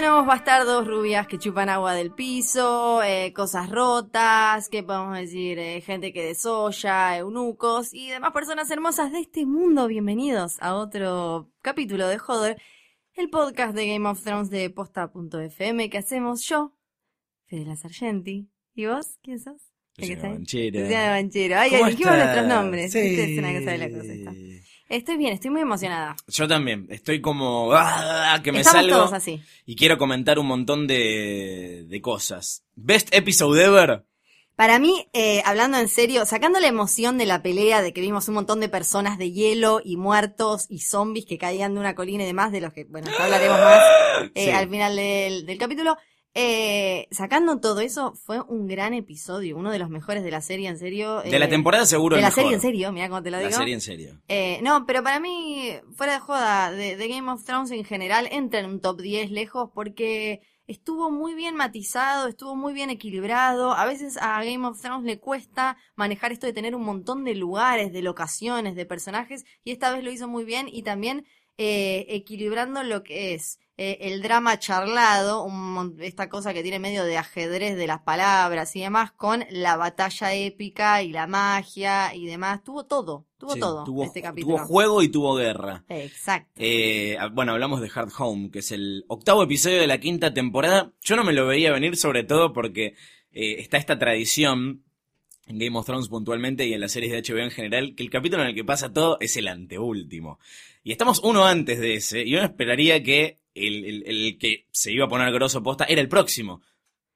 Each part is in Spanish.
Enanos bastardos rubias que chupan agua del piso, eh, cosas rotas, que podemos decir, eh, gente que desolla, eunucos y demás personas hermosas de este mundo. Bienvenidos a otro capítulo de Joder, el podcast de Game of Thrones de posta.fm que hacemos yo, Fidela Sargenti. ¿Y vos? ¿Quién sos? ¿El que está ahí? Banchero. Luciana Banchero. Ay, ¿Cómo dijimos estás? nuestros nombres. Sí. Viste, Es una cosa de la cosa esta. Estoy bien, estoy muy emocionada. Yo también, estoy como ¡ah! que me Estamos salgo todos así. y quiero comentar un montón de, de cosas. Best episode ever. Para mí, eh, hablando en serio, sacando la emoción de la pelea, de que vimos un montón de personas de hielo y muertos y zombies que caían de una colina y demás, de los que, bueno, ya hablaremos más eh, Sí. al final del, del capítulo. Eh, sacando todo eso, fue un gran episodio, uno de los mejores de la serie, en serio. De la eh, temporada seguro De la mejor. serie, en serio, mira cómo te lo La digo. serie en serio. Eh, no, pero para mí, fuera de joda, de, de Game of Thrones en general, entra en un top 10 lejos porque estuvo muy bien matizado, estuvo muy bien equilibrado. A veces a Game of Thrones le cuesta manejar esto de tener un montón de lugares, de locaciones, de personajes, y esta vez lo hizo muy bien y también eh, equilibrando lo que es eh, el drama charlado, un esta cosa que tiene medio de ajedrez de las palabras y demás, con la batalla épica y la magia y demás. Tuvo todo, tuvo Sí, todo tuvo, este capítulo. tuvo juego y tuvo guerra. Exacto. Eh, bueno, hablamos de Hard Home, que es el octavo episodio de la quinta temporada. Yo no me lo veía venir, sobre todo porque eh, está esta tradición en Game of Thrones puntualmente y en las series de HBO en general, que el capítulo en el que pasa todo es el anteúltimo. Y estamos uno antes de ese, y uno esperaría que el, el- que se iba a poner grosso posta era el próximo.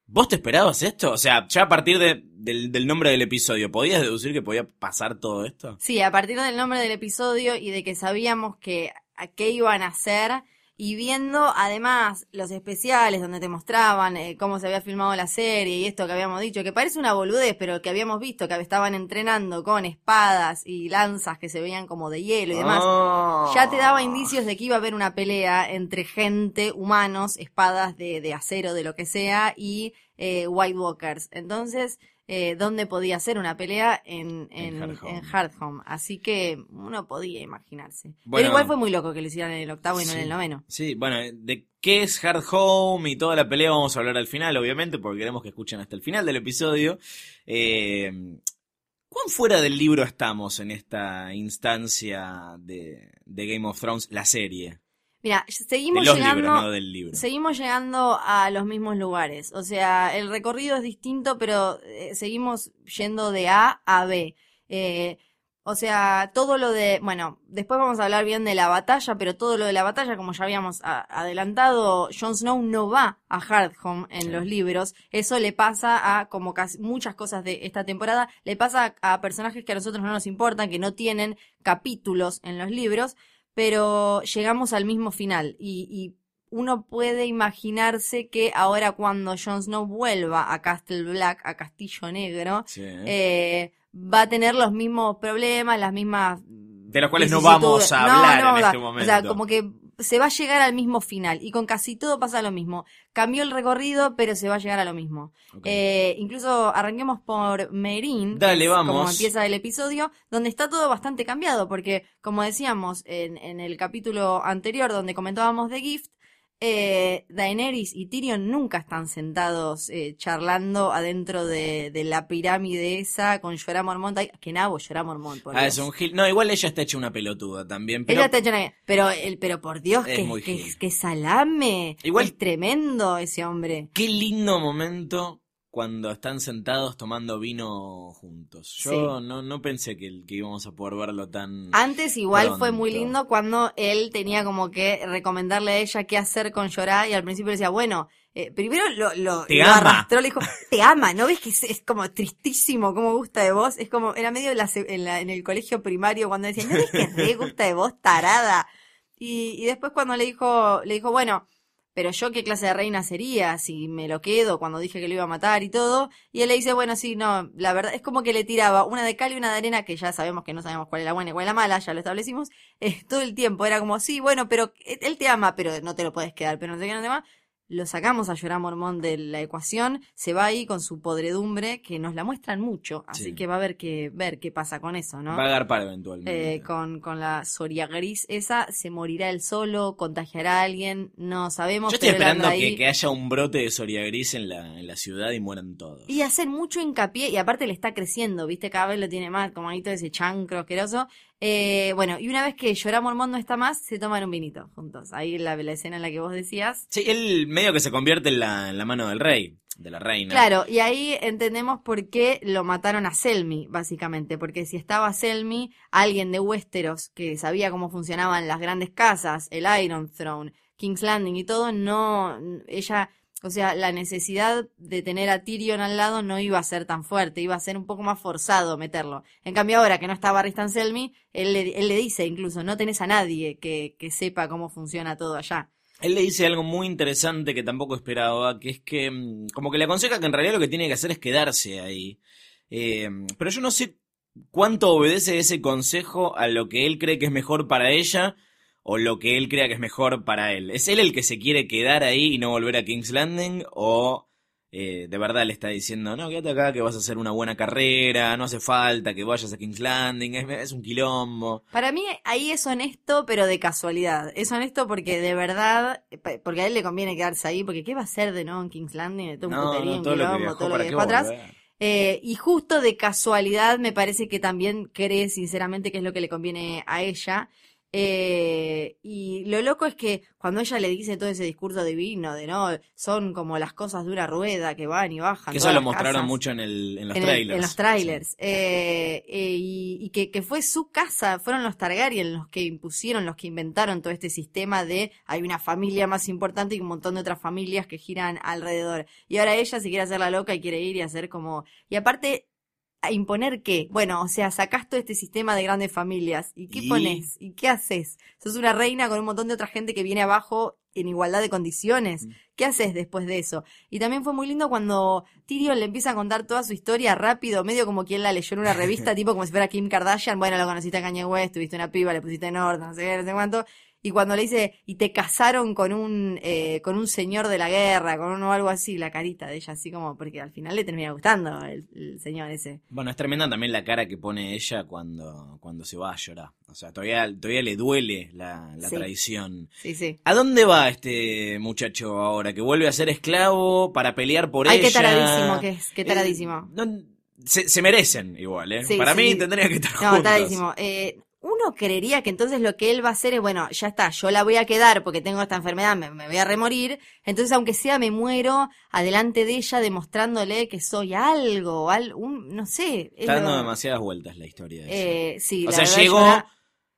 ¿Vos te esperabas esto? O sea, ya a partir de- del, del nombre del episodio, ¿podías deducir que podía pasar todo esto? Sí, a partir del nombre del episodio y de que sabíamos que a qué iban a hacer y viendo además los especiales donde te mostraban eh, cómo se había filmado la serie y esto que habíamos dicho, que parece una boludez, pero que habíamos visto que estaban entrenando con espadas y lanzas que se veían como de hielo y demás. Ah. Ya te daba indicios de que iba a haber una pelea entre gente, humanos, espadas de, de acero, de lo que sea, y eh, White Walkers. Entonces, eh, ¿dónde podía ser una pelea? En, en, En Hard Home. en Hard Home. Así que uno podía imaginarse. Bueno. Pero igual fue muy loco que lo hicieran en el octavo y no en el noveno. Sí, bueno, de qué es Hard Home y toda la pelea vamos a hablar al final, obviamente, porque queremos que escuchen hasta el final del episodio. Eh, ¿Cuán fuera del libro estamos en esta instancia de, de Game of Thrones, la serie? Mira, seguimos llegando. libros, no del libro. Seguimos llegando a los mismos lugares. O sea, el recorrido es distinto, pero eh, seguimos yendo de A a B. Eh, o sea, todo lo de, bueno, después vamos a hablar bien de la batalla, pero todo lo de la batalla, como ya habíamos adelantado, Jon Snow no va a Hardhome en Sí. los libros. Eso le pasa a, como casi muchas cosas de esta temporada, le pasa a, a personajes que a nosotros no nos importan, que no tienen capítulos en los libros, pero llegamos al mismo final y, y uno puede imaginarse que ahora cuando Jon Snow vuelva a Castle Black, a Castillo Negro, Sí. eh, va a tener los mismos problemas, las mismas de los cuales no vamos a hablar no, en este momento. O sea, como que se va a llegar al mismo final y con casi todo pasa lo mismo. Cambió el recorrido, pero se va a llegar a lo mismo. Eh, incluso arranquemos por Merin. Dale, vamos. Como empieza el episodio, donde está todo bastante cambiado, porque como decíamos en, en el capítulo anterior donde comentábamos de Gift, eh, Daenerys y Tyrion nunca están sentados eh, charlando adentro de, de la pirámide esa con Jorah Mormont. Ay, que nabo Jorah Mormont, por Ah, es un gil. No, igual ella está hecha una pelotuda también. Pero Ella está hecha una- Pero, el, pero por Dios, Es que, que, que salame. Igual- Es tremendo ese hombre. qué lindo momento cuando están sentados tomando vino juntos. Yo no, no pensé que, que íbamos a poder verlo tan... Antes igual fue muy lindo cuando él tenía como que recomendarle a ella qué hacer con Jorah y al principio decía, bueno, eh, primero lo, lo, Te lo ama. arrastró, le dijo, te ama, ¿no ves que es, es como tristísimo cómo gusta de vos? Es como, era medio en, la en, la- en el colegio primario cuando decían, ¿no ves que re gusta de vos, tarada? Y, y después cuando le dijo, le dijo, bueno, pero yo qué clase de reina sería si me lo quedo cuando dije que lo iba a matar y todo. Y él le dice, bueno, sí, no, la verdad es como que le tiraba una de cal y una de arena, que ya sabemos que no sabemos cuál es la buena y cuál es la mala, ya lo establecimos, eh, todo el tiempo. Era como, sí, bueno, pero él te ama, pero no te lo puedes quedar, pero no sé qué, no te. Lo sacamos a Jorah Mormont de la ecuación, se va ahí con su podredumbre, que nos la muestran mucho, así Sí. que va a haber que ver qué pasa con eso, ¿no? Va a agarpar eventualmente. Eh, con, con la Soria Gris esa, se morirá él solo, contagiará a alguien, no sabemos. Yo estoy pero esperando que, ahí. que haya un brote de Soria Gris en la, en la ciudad y mueran todos. Y hacer mucho hincapié, y aparte le está creciendo, ¿viste? Cada vez lo tiene más, como ahí todo ese chancro asqueroso. Eh, bueno, y una vez que Llorá Mormont no está más, se toman un vinito juntos. Ahí la, la escena en la que vos decías. Sí, él medio que se convierte en la, en la mano del rey, de la reina. Claro, y ahí entendemos por qué lo mataron a Selmy, básicamente. Porque si estaba Selmy, alguien de Westeros que sabía cómo funcionaban las grandes casas, el Iron Throne, King's Landing y todo, no, ella, o sea, la necesidad de tener a Tyrion al lado no iba a ser tan fuerte, iba a ser un poco más forzado meterlo. En cambio ahora que no está Barristan Selmy, él le, él le dice incluso, no tenés a nadie que, que sepa cómo funciona todo allá. Él le dice algo muy interesante que tampoco esperaba, que es que mm, como que le aconseja que en realidad lo que tiene que hacer es quedarse ahí. Eh, pero yo no sé cuánto obedece ese consejo a lo que él cree que es mejor para ella o lo que él crea que es mejor para él. ¿Es él el que se quiere quedar ahí y no volver a King's Landing o eh, de verdad le está diciendo, no, quédate acá que vas a hacer una buena carrera, no hace falta que vayas a King's Landing, es, es un quilombo? Para mí ahí es honesto, pero de casualidad. Es honesto porque de verdad, pa- porque a él le conviene quedarse ahí, porque ¿qué va a hacer de nuevo en King's Landing? Todo un No, puterío, no, un todo lo que quilombo, viajó, todo lo ¿para que dejó atrás. Eh, y justo de casualidad me parece que también cree sinceramente que es lo que le conviene a ella. Eh, y lo loco es que cuando ella le dice todo ese discurso divino de no, son como las cosas de una rueda que van y bajan. Que eso lo mostraron casas mucho en, el, en los en, el- trailers. en los trailers. Eh, eh, y y que, que fue su casa, fueron los Targaryen los que impusieron, los que inventaron todo este sistema de hay una familia más importante y un montón de otras familias que giran alrededor. Y ahora ella se quiere hacer la loca y quiere ir y hacer como... Y aparte, a imponer qué? Bueno, o sea, sacás todo este sistema de grandes familias. ¿Y qué Y- pones? ¿Y qué haces? Sos una reina con un montón de otra gente que viene abajo en igualdad de condiciones. Mm. ¿Qué haces después de eso? Y también fue muy lindo cuando Tyrion le empieza a contar toda su historia rápido, medio como quien la leyó en una revista, tipo como si fuera Kim Kardashian. Bueno, lo conociste a Kanye West, tuviste una piba, le pusiste en orden, no sé qué, no sé cuánto. Y cuando le dice, y te casaron con un, eh, con un señor de la guerra, con uno o algo así, la carita de ella, así como, porque al final le termina gustando el, el señor ese. Bueno, es tremenda también la cara que pone ella cuando, cuando se va a llorar. O sea, todavía, todavía le duele la, la Sí. traición. Sí, sí. ¿A dónde va este muchacho ahora? ¿Que vuelve a ser esclavo para pelear por Ay, ella? qué taradísimo que es, qué Eh, taradísimo. no- se, se merecen igual, ¿eh? Sí, para sí, mí tendría que estar No, juntos. buenísimo. Eh, uno creería que entonces lo que él va a hacer es, bueno, ya está, yo la voy a quedar porque tengo esta enfermedad, me, me voy a remorir, entonces aunque sea me muero adelante de ella demostrándole que soy algo, al, un, no sé. es Está dando lo- demasiadas vueltas la historia. esa. eh, sí, o la sea, llegó la-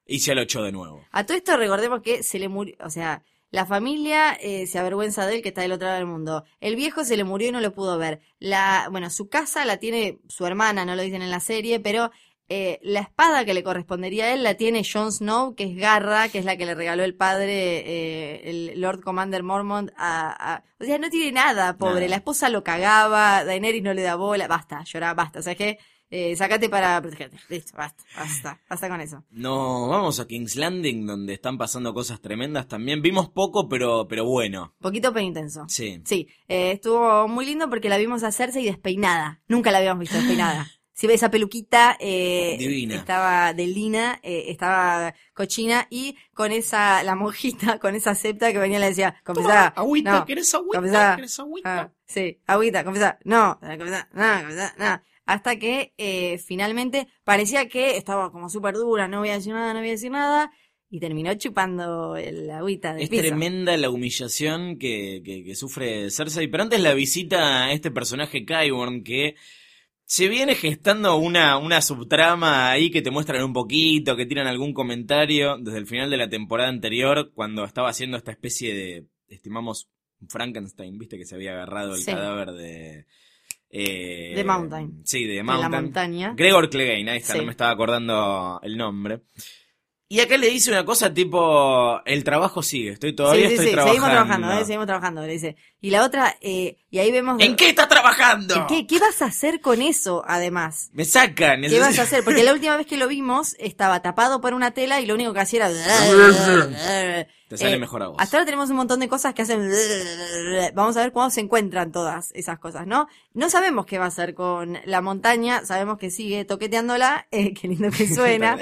y se lo echó de nuevo. A todo esto recordemos que se le murió, o sea, la familia eh, se avergüenza de él que está del otro lado del mundo. El viejo se le murió y no lo pudo ver. La, bueno, su casa la tiene su hermana, no lo dicen en la serie, pero Eh, la espada que le correspondería a él la tiene Jon Snow, que es Garra, que es la que le regaló el padre, eh, el Lord Commander Mormont, a, a- O sea, no tiene nada, pobre. Nada. La esposa lo cagaba, Daenerys no le da bola. Basta, lloraba, basta. O sea, que eh, sacate para protegerte. Listo, basta, basta, basta con eso. No, vamos a King's Landing, donde están pasando cosas tremendas también. Vimos poco, pero, pero bueno. Poquito pero intenso. Sí. Sí, eh, estuvo muy lindo porque la vimos hacerse y despeinada. Nunca la habíamos visto despeinada. Si ves esa peluquita, eh, Divina. estaba de lina, eh, estaba cochina y con esa, la monjita, con esa septa que venía y le decía, confesá, agüita, no, ¿querés agüita? confesá, ¿Querés agüita? ah, sí, agüita, confesá, no, confesá, no, confesá, no. Hasta que eh, finalmente parecía que estaba como súper dura, no voy a decir nada, no voy a decir nada, y terminó chupando el agüita del Es piso. tremenda la humillación que, que, que sufre Cersei. Pero antes la visita a este personaje Qyburn que se viene gestando una, una subtrama ahí que te muestran un poquito, que tiran algún comentario desde el final de la temporada anterior, cuando estaba haciendo esta especie de, estimamos, Frankenstein, viste que se había agarrado el Sí. cadáver de... Eh, De Mountain. Sí, de En la Mountain. montaña. Gregor Clegane, ahí está, Sí. no me estaba acordando el nombre. Y acá le dice una cosa tipo, el trabajo sigue, estoy todavía sí, sí, estoy sí, trabajando. seguimos trabajando, eh, seguimos trabajando, le dice. Y la otra, eh, y ahí vemos... ¿En qué estás trabajando? ¿En qué, qué vas a hacer con eso, además? Me sacan. ¿Qué vas a hacer? Porque la última vez que lo vimos estaba tapado por una tela y lo único que hacía era... Te sale Eh, mejor a vos. Hasta ahora tenemos un montón de cosas que hacen... Vamos a ver cuándo se encuentran todas esas cosas, ¿no? No sabemos qué va a hacer con la montaña, sabemos que sigue toqueteándola, eh, qué lindo que suena.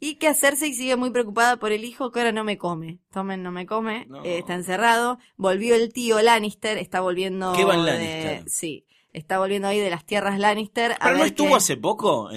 Y que hacerse y sigue muy preocupada por el hijo que ahora no me come. Tomen, no me come. No. eh, está encerrado. Volvió el tío Lannister, está volviendo. Kevan de- Lannister. Sí. Está volviendo ahí de las tierras Lannister. a Pero no estuvo hace poco,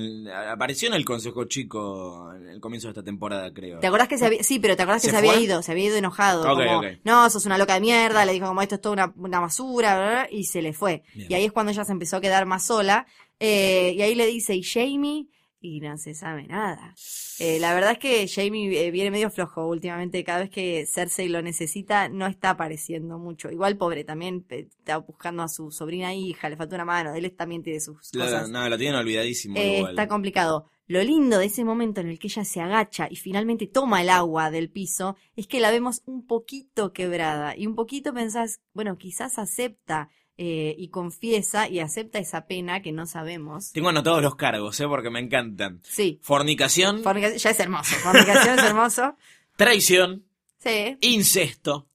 apareció en el Consejo Chico en el comienzo de esta temporada, creo. ¿Te acordás que se había, sí, pero te acordás que ¿Se se, había ido, se había ido enojado, Ok, como, ok. no, sos una loca de mierda, le dijo como esto es toda una, una basura, bla, bla, bla, y se le fue. Bien. Y ahí es cuando ella se empezó a quedar más sola, eh, y ahí le dice, ¿y Jamie? Y no se sabe nada. Eh, la verdad es que Jamie eh, viene medio flojo últimamente, cada vez que Cersei lo necesita, no está apareciendo mucho. Igual pobre, también eh, está buscando a su sobrina hija, le falta una mano, él también tiene sus La- cosas. no, lo tienen olvidadísimo Eh, igual. está complicado. Lo lindo de ese momento en el que ella se agacha y finalmente toma el agua del piso es que la vemos un poquito quebrada y un poquito pensás, bueno, quizás acepta eh, y confiesa y acepta esa pena que no sabemos. Tengo anotados los cargos, ¿eh? Porque me encantan. Sí, Fornicación, fornica- ya es hermoso. Fornicación es hermoso. traición, Sí, incesto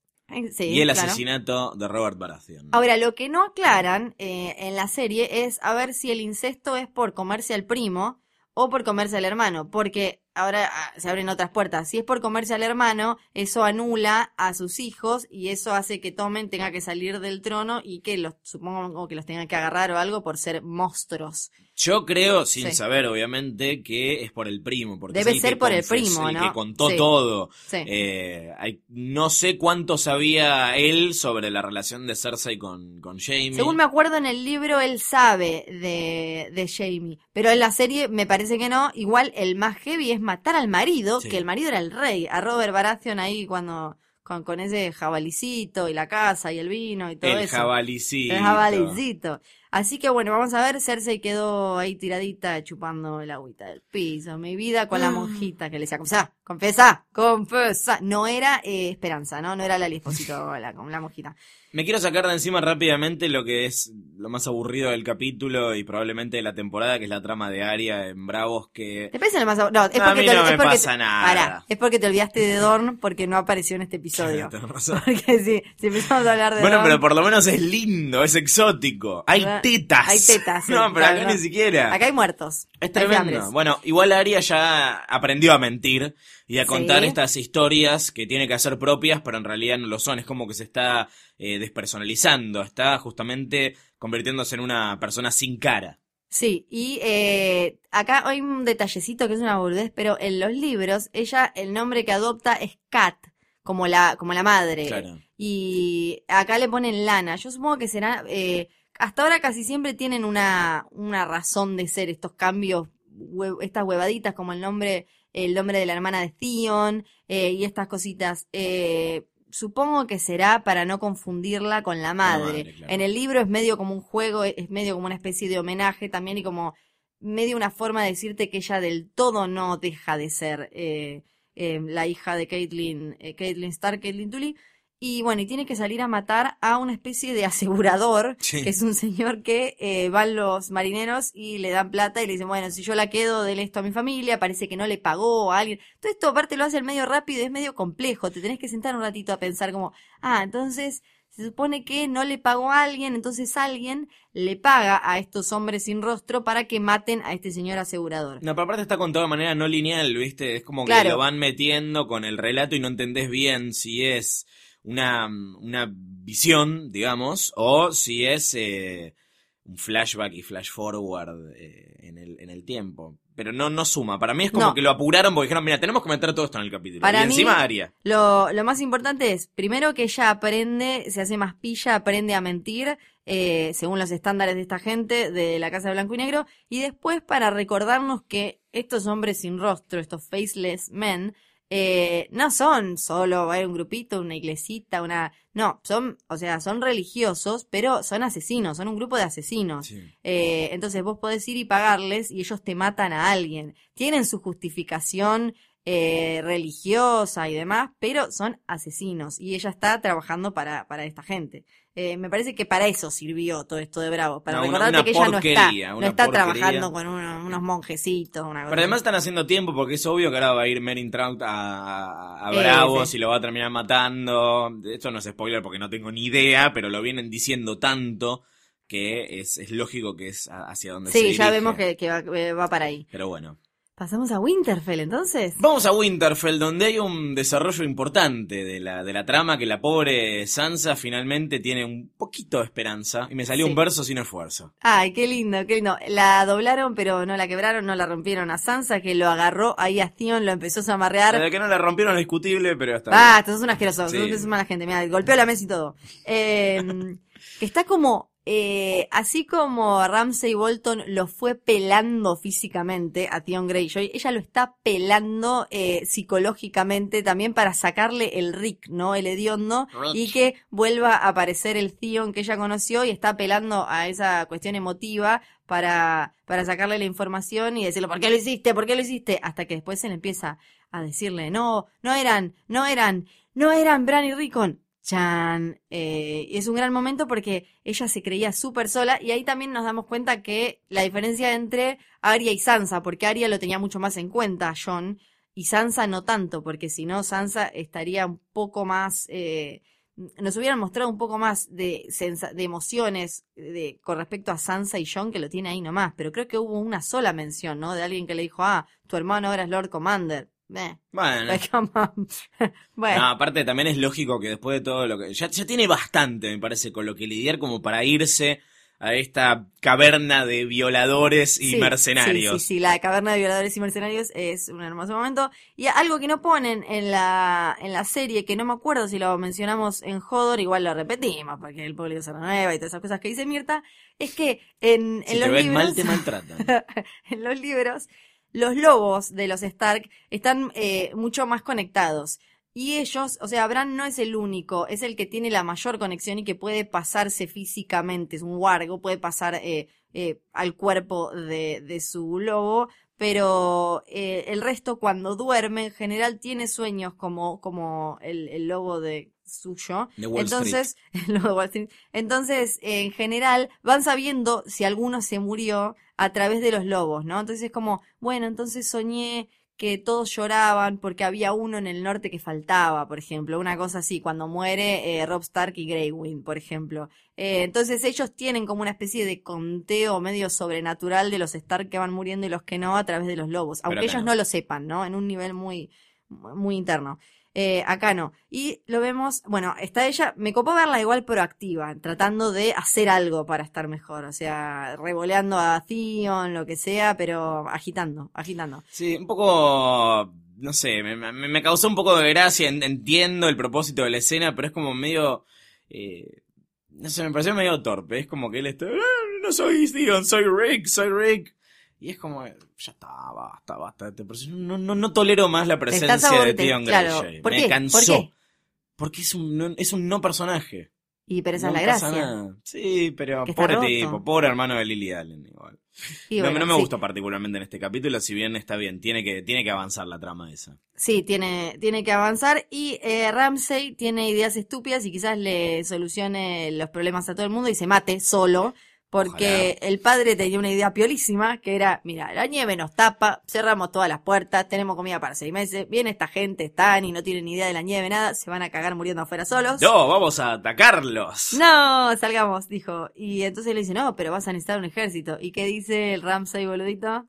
sí, y el claro. asesinato de Robert Baratheon. Ahora, lo que no aclaran eh, en la serie es a ver si el incesto es por comerse al primo o por comerse al hermano, porque ahora ah, se abren otras puertas. Si es por comerse al hermano, eso anula a sus hijos y eso hace que Tomen tenga que salir del trono y que los, supongo que los tenga que agarrar o algo por ser monstruos. Yo creo, sin Sí. saber obviamente, que es por el primo. Porque Debe ser por el primo, el ¿no? que contó Sí. todo. Sí. Eh, hay- no sé cuánto sabía él sobre la relación de Cersei con, con Jamie. Según me acuerdo en el libro, él sabe de, de Jamie, pero en la serie me parece que no. Igual el más heavy es matar al marido, Sí. que el marido era el rey, a Robert Baratheon ahí cuando con, con ese jabalicito y la casa y el vino y todo el eso. jabalicito. El jabalicito. Así que bueno, vamos a ver, Cersei quedó ahí tiradita chupando el agüita del piso, mi vida con la Ah. monjita que le decía, confesá, confesá, confesá. No era eh, Esperanza, ¿no? No era la Esposito la, la monjita. Me quiero sacar de encima rápidamente lo que es lo más aburrido del capítulo y probablemente de la temporada, que es la trama de Arya en Bravos, que... ¿Te parece lo más ab- No, es No, a porque mí te, no es me pasa te- nada. Pará, es porque te olvidaste de Dorn porque no apareció en este episodio. Tenés razón. Porque si, si empezamos a hablar de Bueno, Dorn, pero por lo menos es lindo, es exótico. Hay Ah, tetas. hay tetas, sí, No, pero acá ni siquiera. acá hay muertos. Es tremendo. Bueno, igual Aria ya aprendió a mentir y a contar Sí. estas historias que tiene que hacer propias, pero en realidad no lo son. Es como que se está eh, despersonalizando, está justamente convirtiéndose en una persona sin cara. Sí, y eh, acá hay un detallecito que es una boludez, pero en los libros ella el nombre que adopta es Kat, como la, como la madre. Claro. Y acá le ponen Lana. Yo supongo que será... eh, hasta ahora casi siempre tienen una, una razón de ser estos cambios, hue- estas huevaditas como el nombre, el nombre de la hermana de Theon eh, y estas cositas. Eh, supongo que será para no confundirla con la madre. madre, claro. En el libro es medio como un juego, es medio como una especie de homenaje también y como medio una forma de decirte que ella del todo no deja de ser eh, eh, la hija de Caitlyn, eh, Caitlyn Stark, Caitlyn Tully. Y bueno, y tiene que salir a matar a una especie de asegurador, Sí. que es un señor que eh, van los marineros y le dan plata y le dicen, bueno, si yo la quedo, del esto a mi familia, parece que no le pagó a alguien. Todo esto aparte lo hace medio rápido, es medio complejo, te tenés que sentar un ratito a pensar como, ah, entonces se supone que no le pagó a alguien, entonces alguien le paga a estos hombres sin rostro para que maten a este señor asegurador. No, pero aparte está contado de manera no lineal, ¿viste? Es como que Claro. lo van metiendo con el relato y no entendés bien si es una, una visión, digamos, o si es eh, un flashback y flash forward eh, en, el, en el tiempo. Pero no, no suma. Para mí es como No. que lo apuraron porque dijeron, mira, tenemos que meter todo esto en el capítulo. Para y mí- encima Aria. Lo, lo más importante es, primero que ella aprende, se hace más pilla, aprende a mentir, eh, según los estándares de esta gente de la Casa de Blanco y Negro, y después para recordarnos que estos hombres sin rostro, estos faceless men, eh, no son solo hay un grupito, una iglesita, una... No, son, o sea, son religiosos, pero son asesinos, son un grupo de asesinos. Eh, entonces vos podés ir y pagarles y ellos te matan a alguien. Tienen su justificación eh, religiosa y demás, pero son asesinos y ella está trabajando para, para esta gente. Eh, me parece que para eso sirvió todo esto de Bravo, para No, una- recordarte una que ella no está, no una está porquería. trabajando con uno- unos monjecitos, una Pero además están haciendo tiempo porque es obvio que ahora va a ir Merin Trout a, a Eh, Bravos sí. y lo va a terminar matando. Esto no es spoiler porque no tengo ni idea, pero lo vienen diciendo tanto que es, es lógico que es hacia donde se Sí, ya vemos que, que va, eh, va para ahí. Pero bueno. Pasamos a Winterfell entonces. Vamos a Winterfell, donde hay un desarrollo importante de la, de la trama, que la pobre Sansa finalmente tiene un poquito de esperanza. Y me salió Sí. un verso sin esfuerzo. Ay, qué lindo, qué lindo. La doblaron, pero no la quebraron, no la rompieron a Sansa, que lo agarró ahí a Theon, lo empezó a zamarrear. La de que no la rompieron es discutible, pero hasta Ah, estos son asquerosos, Sí. son mala gente, mira, golpeó la mesa y todo. Eh, que está como, eh, así como Ramsay Bolton lo fue pelando físicamente a Theon Greyjoy, ella lo está pelando eh, psicológicamente también para sacarle el Rick, ¿no? El hediondo, y que vuelva a aparecer el Theon que ella conoció y está apelando a esa cuestión emotiva para, para sacarle la información y decirle, ¿por qué lo hiciste? ¿Por qué lo hiciste? Hasta que después se le empieza a decirle, no, no eran, no eran, no eran Bran y Rickon. Chan, eh, y es un gran momento porque ella se creía súper sola y ahí también nos damos cuenta que la diferencia entre Arya y Sansa, porque Arya lo tenía mucho más en cuenta, John, y Sansa no tanto, porque si no Sansa estaría un poco más, eh, nos hubieran mostrado un poco más de, de emociones de, con respecto a Sansa y John que lo tiene ahí nomás, pero creo que hubo una sola mención, ¿no? De alguien que le dijo, ah, tu hermano ahora es Lord Commander. Eh, Bueno. No, aparte también es lógico que después de todo lo que... Ya, ya tiene bastante, me parece, con lo que lidiar como para irse a esta caverna de violadores y Sí, mercenarios. Sí, sí, sí, la caverna de violadores y mercenarios es un hermoso momento. Y algo que no ponen en la, en la serie, que no me acuerdo si lo mencionamos en Hodor, igual lo repetimos, porque el público se renueva y todas esas cosas que dice Mirta, es que en, en Si los te ven libros... mal, te maltratan. en los libros, los lobos de los Stark están eh, mucho más conectados. Y ellos, o sea, Bran no es el único, es el que tiene la mayor conexión y que puede pasarse físicamente, es un wargo, puede pasar eh, eh, al cuerpo de, de su lobo, pero eh, el resto cuando duerme en general tiene sueños como, como el, el lobo de suyo. De Wall Entonces, Wall Street. Entonces, en general, van sabiendo si alguno se murió a través de los lobos, ¿no? Entonces es como, bueno, entonces soñé que todos lloraban porque había uno en el norte que faltaba, por ejemplo, una cosa así, cuando muere eh, Rob Stark y Grey Wind, por ejemplo. Eh, entonces ellos tienen como una especie de conteo medio sobrenatural de los Stark que van muriendo y los que no a través de los lobos, aunque ellos no. no lo sepan, ¿no? En un nivel muy, muy interno. Eh, acá no. Y lo vemos, bueno, está ella, me copó verla igual proactiva, tratando de hacer algo para estar mejor, o sea, revoleando a Theon, lo que sea, pero agitando, agitando. Sí, un poco, no sé, me, me- causó un poco de gracia, en- entiendo el propósito de la escena, pero es como medio, eh, no sé, me pareció medio torpe, es como que él está, "Ah, no soy Steven, soy Rick, soy Rick. Y es como, ya está, basta, basta. No, no, no tolero más la presencia de Theon claro, Greyjoy. ¿por me qué? cansó. ¿Por qué? Porque es un, no, es un no personaje. Y pero esa No es la pasa gracia. nada. Sí, pero Que pobre tipo, pobre hermano de Lily Allen igual. Y bueno, no me sí. gustó particularmente en este capítulo, si bien está bien, tiene que, tiene que avanzar la trama esa. Sí, tiene, tiene que avanzar y eh, Ramsey tiene ideas estúpidas y quizás le solucione los problemas a todo el mundo y se mate solo. Porque el padre tenía una idea piolísima que era, mira, la nieve nos tapa, cerramos todas las puertas, tenemos comida para seis meses, viene esta gente, están y no tienen ni idea de la nieve, nada, se van a cagar muriendo afuera solos. No, vamos a atacarlos. No, salgamos, dijo. Y entonces le dice, no, pero vas a necesitar un ejército. ¿Y qué dice el Ramsey, boludito?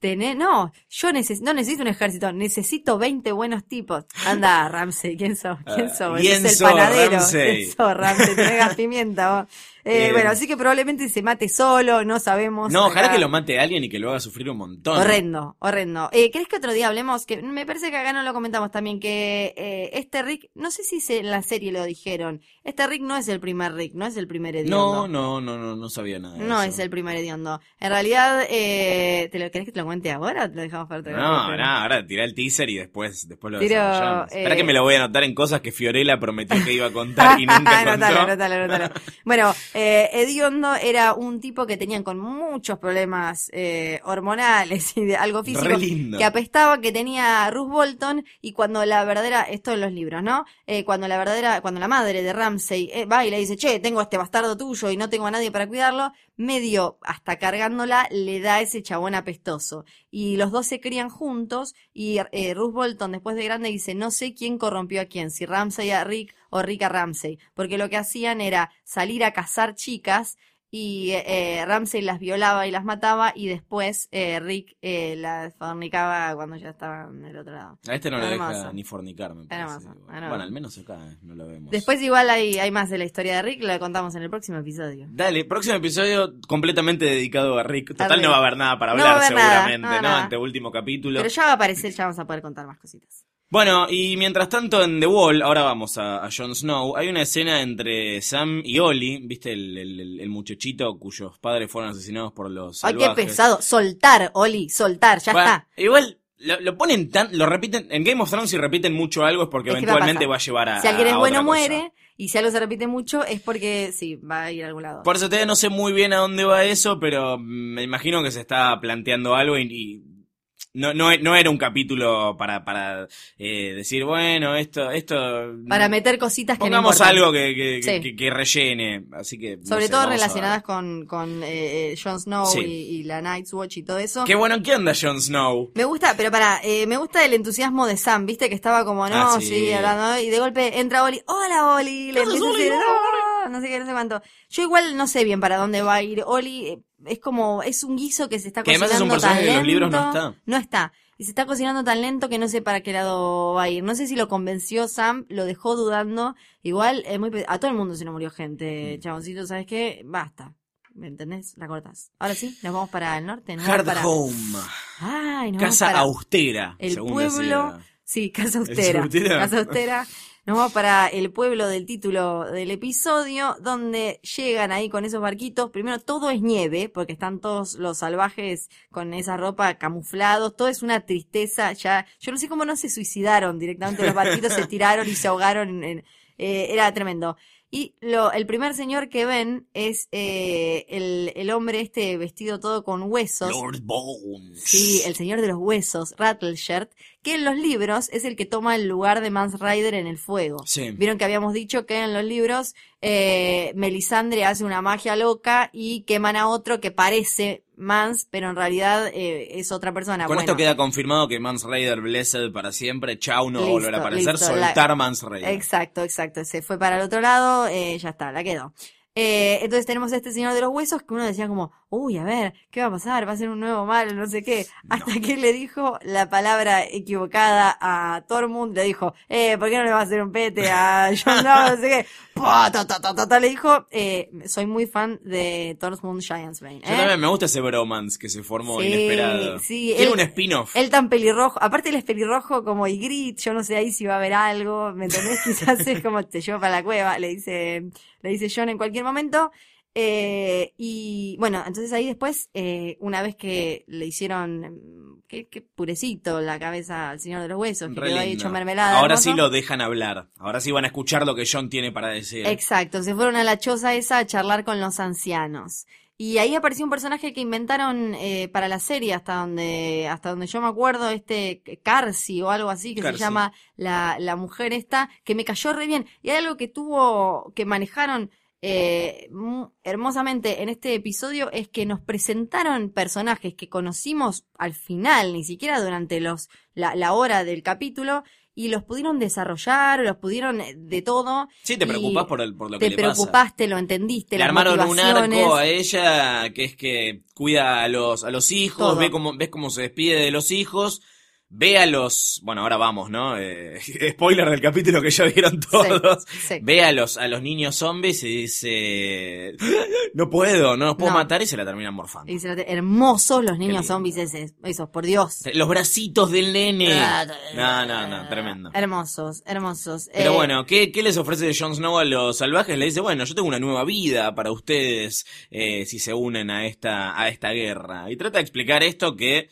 Tené, no, yo neces- no necesito un ejército, necesito 20 buenos tipos. Anda, Ramsey, ¿quién sos? ¿Quién Ah, sos? ¿quién Sos el panadero. Ramsey? ¿Quién sos, Ramsey? Tenés pimienta vos. Eh, Eh, bueno, así que probablemente se mate solo, no sabemos. No, ojalá que lo mate alguien y que lo haga sufrir un montón. Horrendo, horrendo. Eh, ¿Crees que otro día hablemos? Que me parece que acá no lo comentamos también, que eh, este Rick, no sé si se- en la serie lo dijeron, este Rick no es el primer Rick, no es el primer hediondo. No, no, no, no, no sabía nada. de No eso. es el primer hediondo. En realidad, eh, ¿te lo, ¿querés que te lo cuente ahora o te lo dejamos para otro No, no, ahora tirá el teaser y después, después lo Tiro, desarrollamos. Espera que me lo voy a anotar en cosas que Fiorella prometió que iba a contar y nunca contó. Anotalo, anotalo, anotalo. Bueno, eh, Hediondo era un tipo que tenían con muchos problemas eh, hormonales y de algo físico. Que apestaba, que tenía Ruth Bolton y cuando la verdadera, esto en los libros, ¿no? Eh, cuando la verdadera, cuando la madre de Ramsey eh, va y le dice, che, tengo a este bastardo tuyo y no tengo a nadie para cuidarlo, medio hasta cargándola le da ese chabón apestoso. Y los dos se crían juntos y eh, Ruth Bolton después de grande dice, no sé quién corrompió a quién, si Ramsey a Rick o Rick a Ramsey, porque lo que hacían era salir a cazar chicas y eh, Ramsey las violaba y las mataba y después eh, Rick eh, las fornicaba cuando ya estaban del otro lado. A este no le deja ni fornicar, me parece. Bueno, al menos acá eh, no lo vemos. Después igual hay, hay más de la historia de Rick, lo contamos en el próximo episodio. Dale, próximo episodio completamente dedicado a Rick. Total, no va a haber nada para No va a hablar, haber seguramente, no, ¿no? nada. Ante último capítulo. Pero ya va a aparecer, ya vamos a poder contar más cositas. Bueno, y mientras tanto en The Wall, ahora vamos a, a Jon Snow, hay una escena entre Sam y Ollie, ¿viste? El, el- el- muchachito cuyos padres fueron asesinados por los Ay, qué pesado. Soltar, Oli, soltar, ya Bueno, está. Igual, lo, lo ponen tan, lo repiten, en Game of Thrones si repiten mucho algo es porque Es eventualmente va va a llevar a Si alguien es bueno, muere. Y si algo se repite mucho, es porque sí, va a ir a algún lado. Por eso todavía no sé muy bien a dónde va eso, pero me imagino que se está planteando algo y, y no, no, no era un capítulo para, para eh, decir, bueno, esto, esto... Para meter cositas que no Pongamos importan. algo que, que, Sí. que- que rellene, así que... no Sobre sé, todo relacionadas con, con eh, eh, Jon Snow Sí. y, y la Night's Watch y todo eso. Qué bueno, ¿qué onda Jon Snow? Me gusta, pero para, eh, me gusta el entusiasmo de Sam, viste que estaba como, no, Ah, sí. sí. hablando, y de golpe entra Oli, hola Oli, le ¿Qué haces, empieza a Oli? decir, No, "No", no sé qué, no sé cuánto. Yo igual no sé bien para dónde va a ir Oli, eh, es como, es un guiso que se está Que además cocinando es un personaje tan que en los libros no está. No está. Y se está cocinando tan lento que no sé para qué lado va a ir. No sé si lo convenció Sam, lo dejó dudando. Igual, es muy a todo el mundo se nos murió gente, Mm. chaboncito, ¿sabes qué? Basta. ¿Me entendés? La cortas. Ahora sí, nos vamos para el norte. Nos Hard para... Home, Ay, nos casa vamos para austera, el según pueblo. decía. Sí, casa austera? Casa austera. Nos vamos para el pueblo del título del episodio, donde llegan ahí con esos barquitos. Primero, todo es nieve, porque están todos los salvajes con esa ropa camuflados. Todo es una tristeza. Ya, yo no sé cómo no se suicidaron directamente. Los barquitos se tiraron y se ahogaron. en- eh, era tremendo. Y lo, el primer señor que ven es eh, el, el hombre este vestido todo con huesos. Lord Bones. Sí, el señor de los huesos, Rattleshirt, que en los libros es el que toma el lugar de Mans Rider en el fuego. Sí. Vieron que habíamos dicho que en los libros eh, Melisandre hace una magia loca y queman a otro que parece Mans, pero en realidad eh, es otra persona. Con bueno, esto queda confirmado que Mans Raider Blessed para siempre. Chau, no va a volver a Listo, aparecer. listo, Soltar la- Mans Raider. Exacto, exacto. Se fue para el otro lado, eh, ya está, la quedó. Eh, entonces tenemos a este señor de los huesos que uno decía como, uy, a ver, ¿qué va a pasar? Va a ser un nuevo mal, no sé qué. Hasta que le dijo la palabra equivocada a Tormund, le dijo, eh, ¿por qué no le va a hacer un pete a Jon Snow? No sé qué. Pa, ta, ta, ta, ta, ta, le dijo, eh, soy muy fan de Tormund Giantsbane. Yo ¿eh? también me gusta ese bromance que se formó Sí, inesperado. sí, Quiero él- un spin-off. Él tan pelirrojo, aparte él es pelirrojo como Ygritte, yo no sé ahí si va a haber algo, ¿me entendés? Quizás es como te llevo para la cueva, le dice, le dice John en cualquier momento. Eh, y bueno, entonces ahí después, eh, una vez que le hicieron, qué, qué purecito la cabeza al señor de los huesos, que Re quedó ahí lindo. hecho mermelada. Ahora hermoso. sí lo dejan hablar. Ahora sí van a escuchar lo que John tiene para decir. Exacto, se fueron a la choza esa a charlar con los ancianos. Y ahí apareció un personaje que inventaron eh, para la serie, hasta donde, hasta donde yo me acuerdo, este Carsi o algo así, que se llama la, la mujer esta, que me cayó re bien. Y hay algo que tuvo, que manejaron eh, mu- hermosamente en este episodio, es que nos presentaron personajes que conocimos al final, ni siquiera durante los, la, la hora del capítulo, y los pudieron desarrollar, los pudieron eh, de todo. Sí, te preocupás por, el, por lo que te le pasa. preocupaste, lo entendiste, Le las armaron un arco a ella que es que cuida a los, a los hijos, Todo. ve cómo, ves cómo se despide de los hijos, ve a los, bueno, ahora vamos, ¿no? Eh, spoiler del capítulo que ya vieron todos. sí. Ve a los, a los niños zombies y dice, no puedo, no los puedo No. matar y se la terminan morfando. Y se hermosos los niños zombies ese- esos, por Dios. Los bracitos del nene. Ah, No, no, no, tremendo. Hermosos, hermosos. Pero Eh, bueno, ¿qué, qué les ofrece Jon Snow a los salvajes? Le dice, bueno, yo tengo una nueva vida para ustedes eh, si se unen a esta, a esta guerra. Y trata de explicar esto que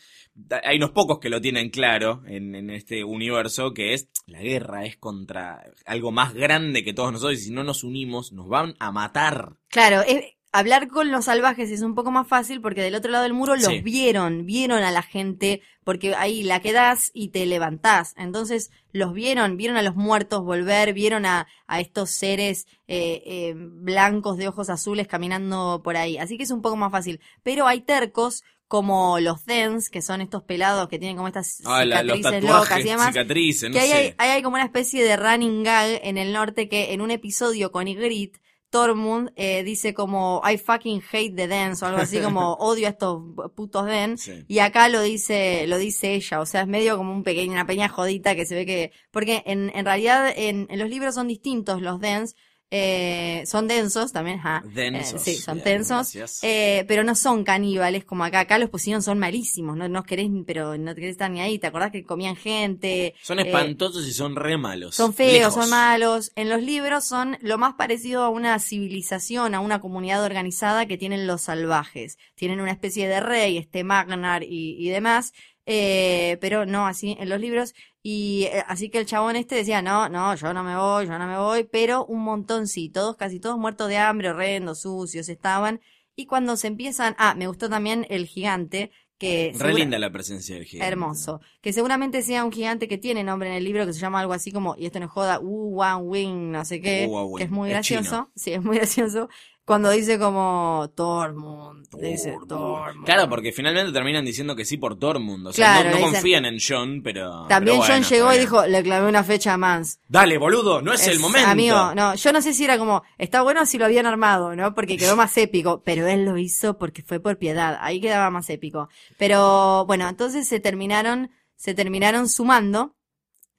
hay unos pocos que lo tienen claro en, en este universo, que es la guerra es contra algo más grande que todos nosotros y si no nos unimos nos van a matar. Claro, eh, hablar con los salvajes es un poco más fácil porque del otro lado del muro los Sí. vieron, vieron a la gente, porque ahí la quedás y te levantás. Entonces los vieron, vieron a los muertos volver, vieron a, a estos seres eh, eh, blancos de ojos azules caminando por ahí. Así que es un poco más fácil. Pero hay tercos como los Dens, que son estos pelados que tienen como estas Ah, cicatrices locas y demás. cicatrices, no que sé. hay, ahí hay como una especie de running gag en el norte que en un episodio con Ygritte, Tormund eh, dice como I fucking hate the dance o algo así como odio a estos putos den Sí. y acá lo dice lo dice ella o sea es medio como un pequeño una pequeña jodita que se ve que porque en, en realidad en, en los libros son distintos los dens eh, son densos también ajá. Densos, Eh, sí son bien, tensos eh, pero no son caníbales como acá acá los pusieron son malísimos no no querés pero no querés estar ni ahí te acordás que comían gente Son eh, espantosos y son re malos. son feos, Lejos. son malos. En los libros son lo más parecido a una civilización, a una comunidad organizada que tienen los salvajes. Tienen una especie de rey, este Magnar y, y demás, eh, pero no así en los libros. Y eh, así que el chabón este decía, no, no, yo no me voy, yo no me voy, pero un montón sí, todos, casi todos muertos de hambre, horrendos, sucios estaban. Y cuando se empiezan, ah, me gustó también el gigante, que Re segura- linda la presencia del gigante. Hermoso. Que seguramente sea un gigante que tiene nombre en el libro que se llama algo así como, y esto no joda, Wu Wan Wing, no sé qué, que es muy gracioso. Sí, es muy gracioso. Cuando dice como Tormund, dice Tormund. Claro, porque finalmente terminan diciendo que sí por Tormund. O sea, Claro, no, no le dicen- confían en John, pero. También pero John llegó y bien. dijo, le clavé una fecha a Mans. Dale, boludo, no es, el momento. Amigo, no, yo no sé si era como, está bueno si lo habían armado, ¿no? Porque quedó más épico, pero él lo hizo porque fue por piedad, ahí quedaba más épico. Pero bueno, entonces se terminaron, se terminaron sumando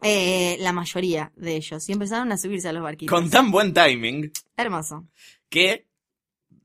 eh, la mayoría de ellos y empezaron a subirse a los barquitos. Con tan buen timing Hermoso. que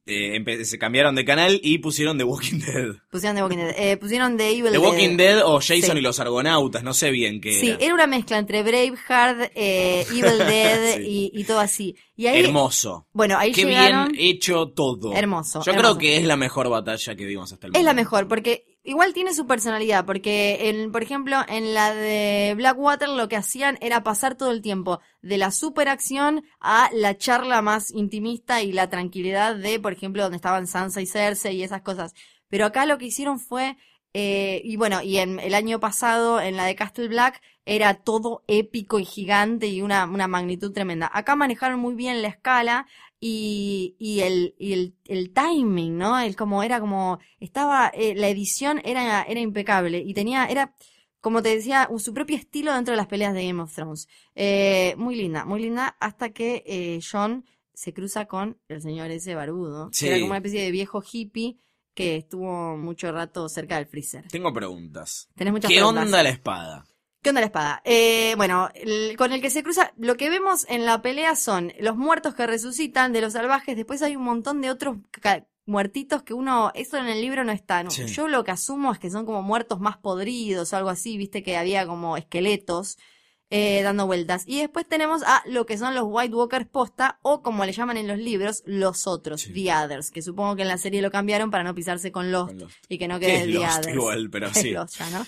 eh, se cambiaron de canal y pusieron The Walking Dead. Pusieron The Walking Dead. Eh, pusieron The Evil The Walking Dead o Jason Sí. y los Argonautas, no sé bien qué Sí, era. era una mezcla entre Braveheart, eh, Evil Dead Sí. y, y todo así. Y ahí, Hermoso. bueno, ahí Qué llegaron. bien hecho todo. Hermoso, Yo hermoso. creo que es la mejor batalla que vimos hasta el momento. Es la mejor, porque igual tiene su personalidad, porque en, por ejemplo, en la de Blackwater lo que hacían era pasar todo el tiempo de la superacción a la charla más intimista y la tranquilidad de, por ejemplo, donde estaban Sansa y Cersei y esas cosas. Pero acá lo que hicieron fue, eh, y bueno, y en el año pasado, en la de Castle Black, era todo épico y gigante y una, una magnitud tremenda. Acá manejaron muy bien la escala y, y el, y el, el timing, ¿no? El como, era como, estaba, eh, la edición era, era impecable y tenía, era, como te decía, su propio estilo dentro de las peleas de Game of Thrones. Eh, muy linda, muy linda, hasta que eh, John se cruza con el señor ese barbudo. que Sí. Era como una especie de viejo hippie que estuvo mucho rato cerca del freezer. Tengo preguntas. Tenés muchas ¿Qué preguntas. onda la espada? ¿Qué onda la espada? Eh, bueno, el- con el que se cruza, lo que vemos en la pelea son los muertos que resucitan de los salvajes, después hay un montón de otros muertitos que uno, eso en el libro no está. ¿no? Sí. Yo lo que asumo es que son como muertos más podridos o algo así, viste que había como esqueletos. eh, dando vueltas. Y después tenemos a lo que son los White Walkers posta, o como le llaman en los libros, los otros, Sí. The Others, que supongo que en la serie lo cambiaron para no pisarse con Lost, Con Lost. y que no Que quede The Lost Others. igual, pero sí. Lost ya, ¿no?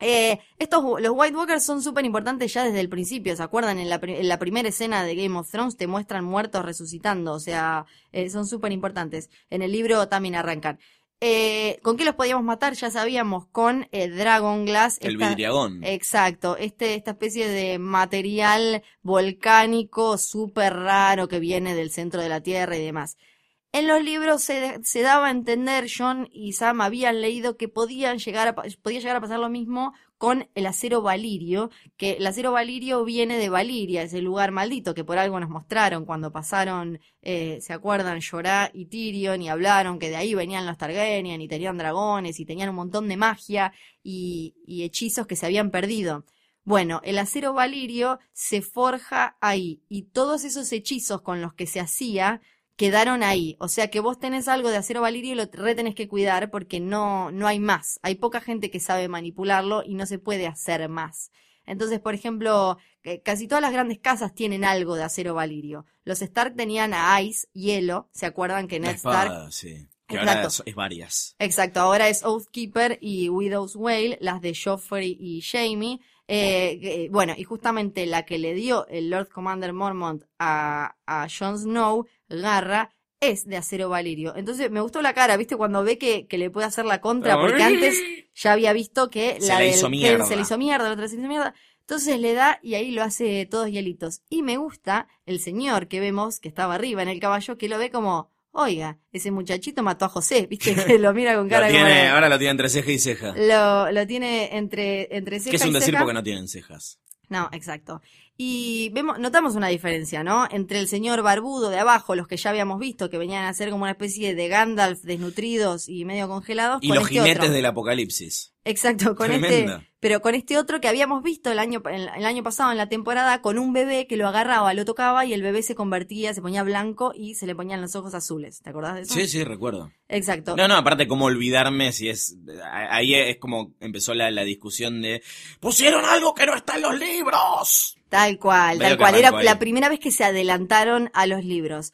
Eh, estos, los White Walkers son súper importantes ya desde el principio, ¿se acuerdan? En la, en la primera escena de Game of Thrones te muestran muertos resucitando, o sea, eh, son súper importantes. En el libro también arrancan. Eh, ¿Con qué los podíamos matar? Ya sabíamos, con eh, Dragon Glass. El esta- vidriagón. Exacto, este, esta especie de material volcánico súper raro que viene del centro de la Tierra y demás. En los libros se, daba a entender, John y Sam habían leído que podían llegar a, podía llegar a pasar lo mismo con el acero valirio, que el acero valirio viene de Valiria, ese lugar maldito que por algo nos mostraron cuando pasaron, eh, ¿se acuerdan? Jorah y Tyrion y hablaron que de ahí venían los Targaryen y tenían dragones y tenían un montón de magia y, y hechizos que se habían perdido. Bueno, el acero valirio se forja ahí y todos esos hechizos con los que se hacía quedaron ahí. O sea que vos tenés algo de acero valirio y lo re tenés que cuidar porque no, no hay más. Hay poca gente que sabe manipularlo y no se puede hacer más. Entonces, por ejemplo, que casi todas las grandes casas tienen algo de acero valirio. Los Stark tenían a Ice, hielo. ¿Se acuerdan que Ned Stark espada, sí. Que ahora Exacto. es, es varias. Exacto, ahora es Oathkeeper y Widow's Wail, las de Joffrey y Jamie. Eh, eh, bueno, y justamente la que le dio el Lord Commander Mormont a, a Jon Snow, Garra, es de acero valirio. Entonces me gustó la cara, ¿viste? Cuando ve que, que le puede hacer la contra, porque antes ya había visto que Se la del hizo mierda. se le hizo mierda, la otra se le hizo mierda. Entonces le da y ahí lo hace todos hielitos. Y me gusta el señor que vemos que estaba arriba en el caballo, que lo ve como, oiga, ese muchachito mató a José, ¿viste? Que lo mira con cara tiene, ahora lo tiene entre ceja y ceja. lo, lo tiene entre, entre ceja Que es un y decir ceja. porque no tienen cejas. No, exacto. Y vemos, notamos una diferencia, ¿no? Entre el señor barbudo de abajo, los que ya habíamos visto, que venían a ser como una especie de Gandalf desnutridos y medio congelados, Y con los este jinetes otro. del apocalipsis. Exacto, con Tremenda. este, pero con este otro que habíamos visto el año, el, el año pasado en la temporada, con un bebé que lo agarraba, lo tocaba y el bebé se convertía, se ponía blanco y se le ponían los ojos azules. ¿Te acordás de eso? Sí, sí, recuerdo. Exacto. No, no, aparte, cómo olvidarme si es. Ahí es como empezó la, la discusión de. ¡Pusieron algo que no está en los libros! Tal cual, tal cual. Era la primera vez que se adelantaron a los libros.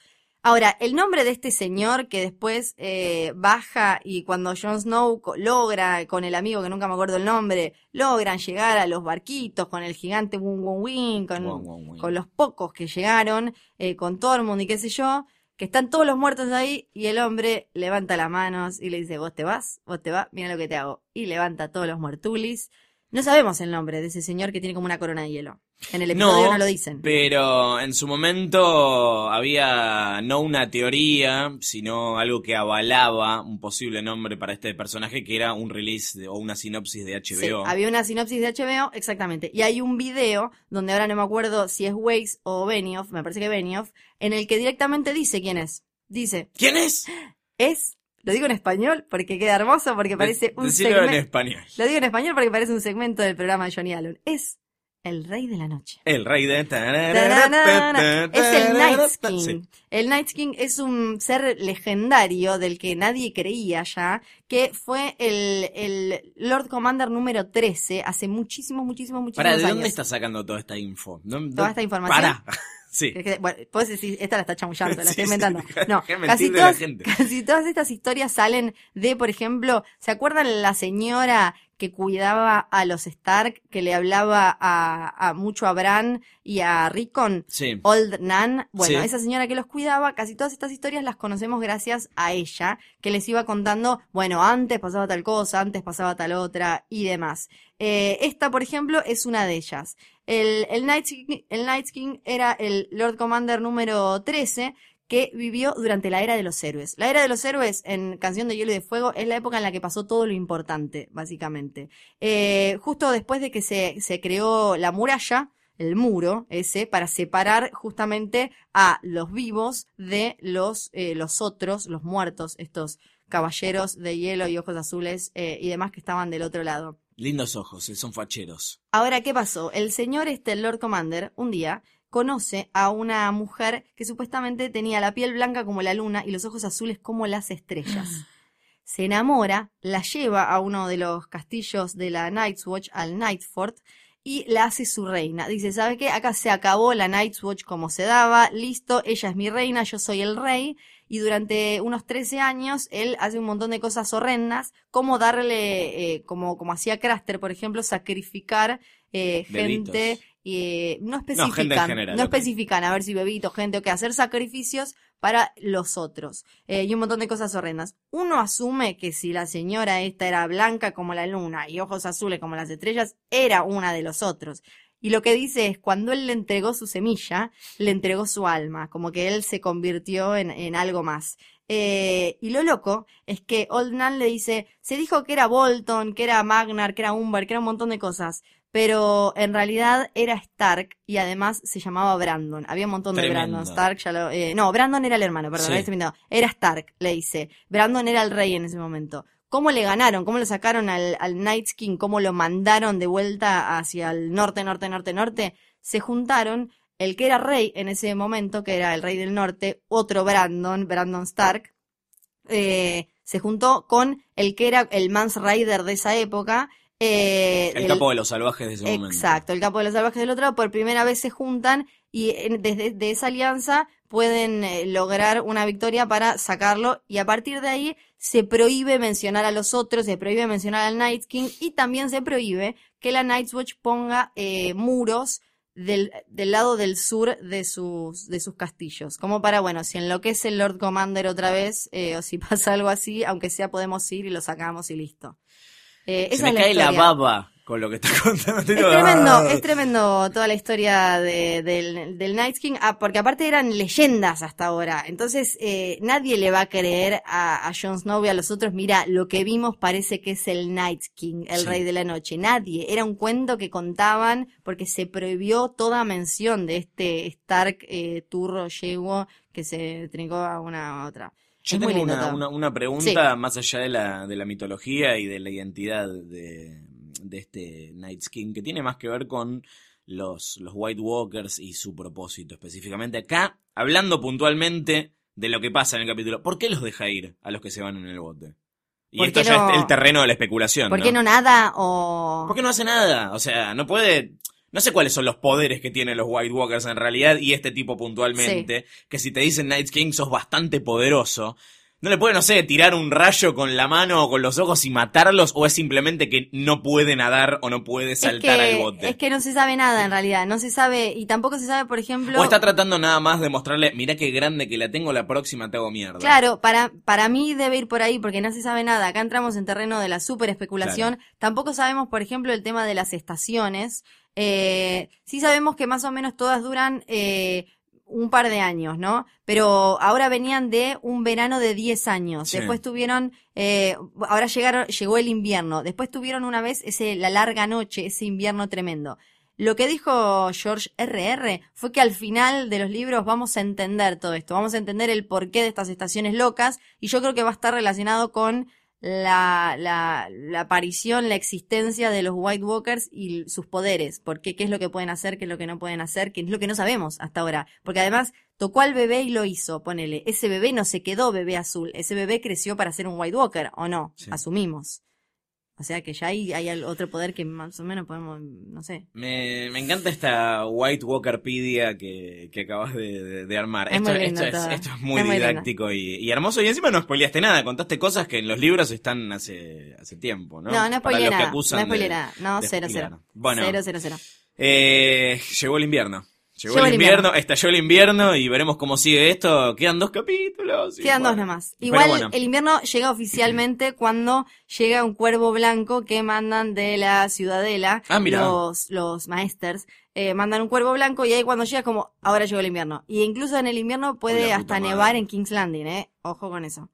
Ahora, el nombre de este señor que después eh, baja y cuando Jon Snow logra, con el amigo que nunca me acuerdo el nombre, logran llegar a los barquitos con el gigante Wun Wun Win, con, Wun Wun Win. con los pocos que llegaron, eh, con Tormund y qué sé yo, que están todos los muertos ahí y el hombre levanta las manos y le dice, vos te vas, vos te vas, mira lo que te hago. Y levanta a todos los muertulis. No sabemos el nombre de ese señor que tiene como una corona de hielo. En el episodio no, lo dicen. Pero en su momento había no una teoría, sino algo que avalaba un posible nombre para este personaje, que era un release de- o una sinopsis de Sí, HBO. había una sinopsis de HBO, exactamente. Y hay un video donde ahora no me acuerdo si es Weiss o Benioff, me parece que Benioff, en el que directamente dice quién es. Dice, ¿Quién es? es, lo digo en español porque queda hermoso, porque parece un Decilo en segmento. español. Lo digo en español porque parece un segmento del programa de Johnny Allen. Es el rey de la noche. El rey de... Es el Night King. Sí. El Night King es un ser legendario del que nadie creía ya, que fue el, el Lord Commander número 13 hace muchísimos, muchísimos, muchísimos Para, ¿de años. dónde estás sacando toda esta info? ¿No- ¿Toda esta información? Para. Sí. Bueno, puedes decir, esta la está chamullando, la Sí, estoy inventando. No, casi todas, casi todas estas historias salen de, por ejemplo, ¿se acuerdan la señora que cuidaba a los Stark, que le hablaba a, a mucho a Bran y a Rickon? Sí. Old Nan, bueno, Sí. esa señora que los cuidaba, casi todas estas historias las conocemos gracias a ella, que les iba contando, bueno, antes pasaba tal cosa, antes pasaba tal otra y demás. Eh, esta, por ejemplo, es una de ellas. El, el, Night King, el Night King era el Lord Commander número 13 que vivió durante la era de los héroes. La era de los héroes en Canción de Hielo y de Fuego es la época en la que pasó todo lo importante, básicamente. Eh, justo después de que se, se creó la muralla, el muro ese, para separar justamente a los vivos de los, eh, los otros, los muertos, estos caballeros de hielo y ojos azules eh, y demás que estaban del otro lado. Lindos ojos, son facheros. Ahora, ¿qué pasó? El señor este, el Lord Commander, un día conoce a una mujer que supuestamente tenía la piel blanca como la luna y los ojos azules como las estrellas. Se enamora, la lleva a uno de los castillos de la Night's Watch, al Nightfort, y la hace su reina. Dice, ¿sabe qué? Acá se acabó la Night's Watch como se daba, listo, ella es mi reina, yo soy el rey. Y durante unos 13 años él hace un montón de cosas horrendas, como darle, eh, como, como hacía Craster, por ejemplo, sacrificar eh, gente, eh, no especifican, general, no especifican, a ver si bebito, gente o qué, hacer sacrificios para los otros. Eh, y un montón de cosas horrendas. Uno asume que si la señora esta era blanca como la luna y ojos azules como las estrellas, era una de los otros. Y lo que dice es, cuando él le entregó su semilla, le entregó su alma, como que él se convirtió en, en algo más. Eh, y lo loco es que Old Nan le dice, se dijo que era Bolton, que era Magnar, que era Umber, que era un montón de cosas, pero en realidad era Stark y además se llamaba Brandon. Había un montón de. Brandon. Stark ya lo... eh, no, Brandon era el hermano, perdón, Sí. terminado. Era Stark, le dice. Brandon era el rey en ese momento. ¿Cómo le ganaron? ¿Cómo lo sacaron al, al Night King? ¿Cómo lo mandaron de vuelta hacia el norte, norte, norte, norte? Se juntaron el que era rey en ese momento, que era el rey del norte, otro Brandon, Brandon Stark, eh, se juntó con el que era el Mans Rider de esa época. Eh, El el- capo de los salvajes de ese momento. Exacto, el capo de los salvajes del otro lado, por primera vez se juntan y en- desde de esa alianza pueden eh, lograr una victoria para sacarlo y a partir de ahí se prohíbe mencionar a los otros, se prohíbe mencionar al Night King y también se prohíbe que la Night's Watch ponga eh, muros del, del lado del sur de sus, de sus castillos. Como para, bueno, si enloquece el Lord Commander otra vez, eh, o si pasa algo así, aunque sea podemos ir y lo sacamos y listo. Eh, Se esa me es la cae la baba con lo que estás contando. Es tremendo, es tremendo toda la historia de- del, del Night King, ah, porque aparte eran leyendas hasta ahora. Entonces, eh, nadie le va a creer a, a Jon Snow y a los otros, mira, lo que vimos parece que es el Night King, el Sí. rey de la noche. Nadie. Era un cuento que contaban porque se prohibió toda mención de este Stark eh, turro yegua que se trincó a una a otra. Yo Es tengo lindo una, una, una pregunta más allá de la, de la mitología y de la identidad de, de este Night King, que tiene más que ver con los, los White Walkers y su propósito específicamente. Acá, hablando puntualmente de lo que pasa en el capítulo, ¿por qué los deja ir a los que se van en el bote? Y ¿Por esto ya no- es el terreno de la especulación. ¿Por qué no nada o...? ¿Por qué no hace nada? O sea, no puede. No sé cuáles son los poderes que tienen los White Walkers en realidad y este tipo puntualmente. Que si te dicen Night King sos bastante poderoso. ¿No le puede, no sé, tirar un rayo con la mano o con los ojos y matarlos? ¿O es simplemente que no puede nadar o no puede saltar es que, al bote? Es que no se sabe nada en realidad, no se sabe, y tampoco se sabe, por ejemplo... O está tratando nada más de mostrarle, mirá qué grande que la tengo, la próxima te hago mierda. Claro, para, para mí debe ir por ahí porque no se sabe nada. Acá entramos en terreno de la super especulación. Tampoco sabemos, por ejemplo, el tema de las estaciones. Eh, sí sabemos que más o menos todas duran eh, un par de años, ¿no? Pero ahora venían de un verano de 10 años. Sí. Después tuvieron, eh, ahora llegaron, llegó el invierno. Después tuvieron una vez ese, la larga noche, ese invierno tremendo. Lo que dijo George R.R. fue que al final de los libros vamos a entender todo esto, vamos a entender el porqué de estas estaciones locas y yo creo que va a estar relacionado con la, la, la aparición, la existencia de los White Walkers y sus poderes, porque qué es lo que pueden hacer, qué es lo que no pueden hacer, qué es lo que no sabemos hasta ahora, porque además tocó al bebé y lo hizo, ponele, ese bebé no se quedó bebé azul, ese bebé creció para ser un White Walker, ¿o no? Sí. Asumimos. O sea que ya hay, hay otro poder que más o menos podemos, no sé. Me, me encanta esta White Walkerpedia que, que acabas de, de- de armar. Es Esto, es, todo. esto es muy Es muy lindo. didáctico y, y hermoso. Y encima no spoileaste nada, contaste cosas que en los libros están hace, hace tiempo, ¿no? No, no, spoileé nada. No spoileé nada. No, cero, cero. Bueno, Cero, cero, cero. eh, llegó el invierno. Llegó, Llegó el invierno, invierno. estalló el invierno y veremos cómo sigue esto. Quedan dos capítulos. Quedan bueno. dos nomás. Igual bueno. el invierno llega oficialmente cuando llega un cuervo blanco que mandan de la ciudadela Ah, mira. los, los maesters. eh, mandan un cuervo blanco y ahí cuando llega como, ahora llegó el invierno. Y incluso en el invierno puede hasta madre. nevar en King's Landing, ¿eh? Ojo con eso.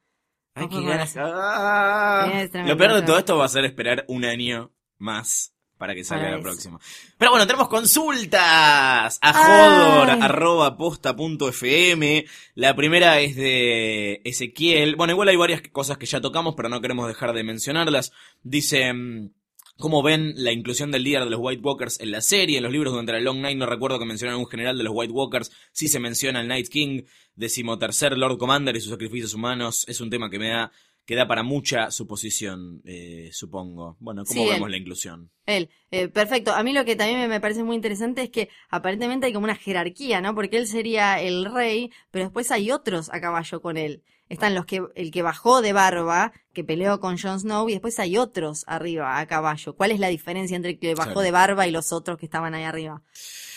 Ay, Ojo qué con ganas. eso. Ah. Es tremendo, Lo peor de todo esto va a ser esperar un año más para que salga la próxima. Pero bueno, tenemos consultas a Ay. jodor.posta.fm. La primera es de Ezequiel. Bueno, igual hay varias cosas que ya tocamos, pero no queremos dejar de mencionarlas. Dice... mm, ¿Cómo ven la inclusión del líder de los White Walkers en la serie? En los libros durante la Long Night no recuerdo que mencionaran un general de los White Walkers. Sí se menciona el Night King, decimotercer Lord Commander y sus sacrificios humanos. Es un tema que me da que da para mucha suposición, eh, supongo. Bueno, ¿cómo Sí, vemos él. la inclusión? Él, eh, perfecto. A mí lo que también me- me parece muy interesante es que aparentemente hay como una jerarquía, ¿no? Porque él sería el rey, pero después hay otros a caballo con él. Están los que, el que bajó de barba, que peleó con Jon Snow, y después hay otros arriba a caballo. ¿Cuál es la diferencia entre el que bajó Claro. de barba y los otros que estaban ahí arriba?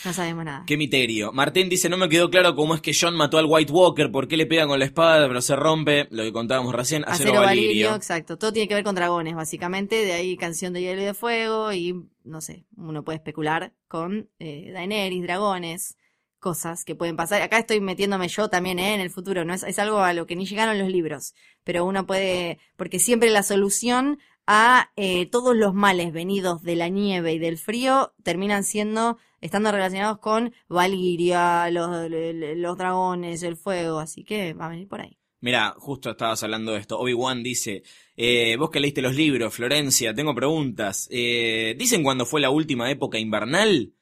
No sabemos nada. Qué misterio. Martín dice, no me quedó claro cómo es que John mató al White Walker, por qué le pega con la espada, pero se rompe, lo que contábamos recién, acero, Acero valirio. Valirio, exacto. Todo tiene que ver con dragones, básicamente. De ahí canción de hielo y de fuego. Y no sé, uno puede especular con eh, Daenerys, dragones, cosas que pueden pasar. Acá estoy metiéndome yo también eh, en el futuro. No es, es algo a lo que ni llegaron los libros. Pero uno puede. Porque siempre la solución a eh, todos los males venidos de la nieve y del frío terminan siendo. Estando relacionados con Valiria, los, los dragones, el fuego, así que va a venir por ahí. Mira, justo estabas hablando de esto. Obi-Wan dice, eh, vos que leíste los libros, Florencia, tengo preguntas. Eh, ¿Dicen cuándo fue la última época invernal?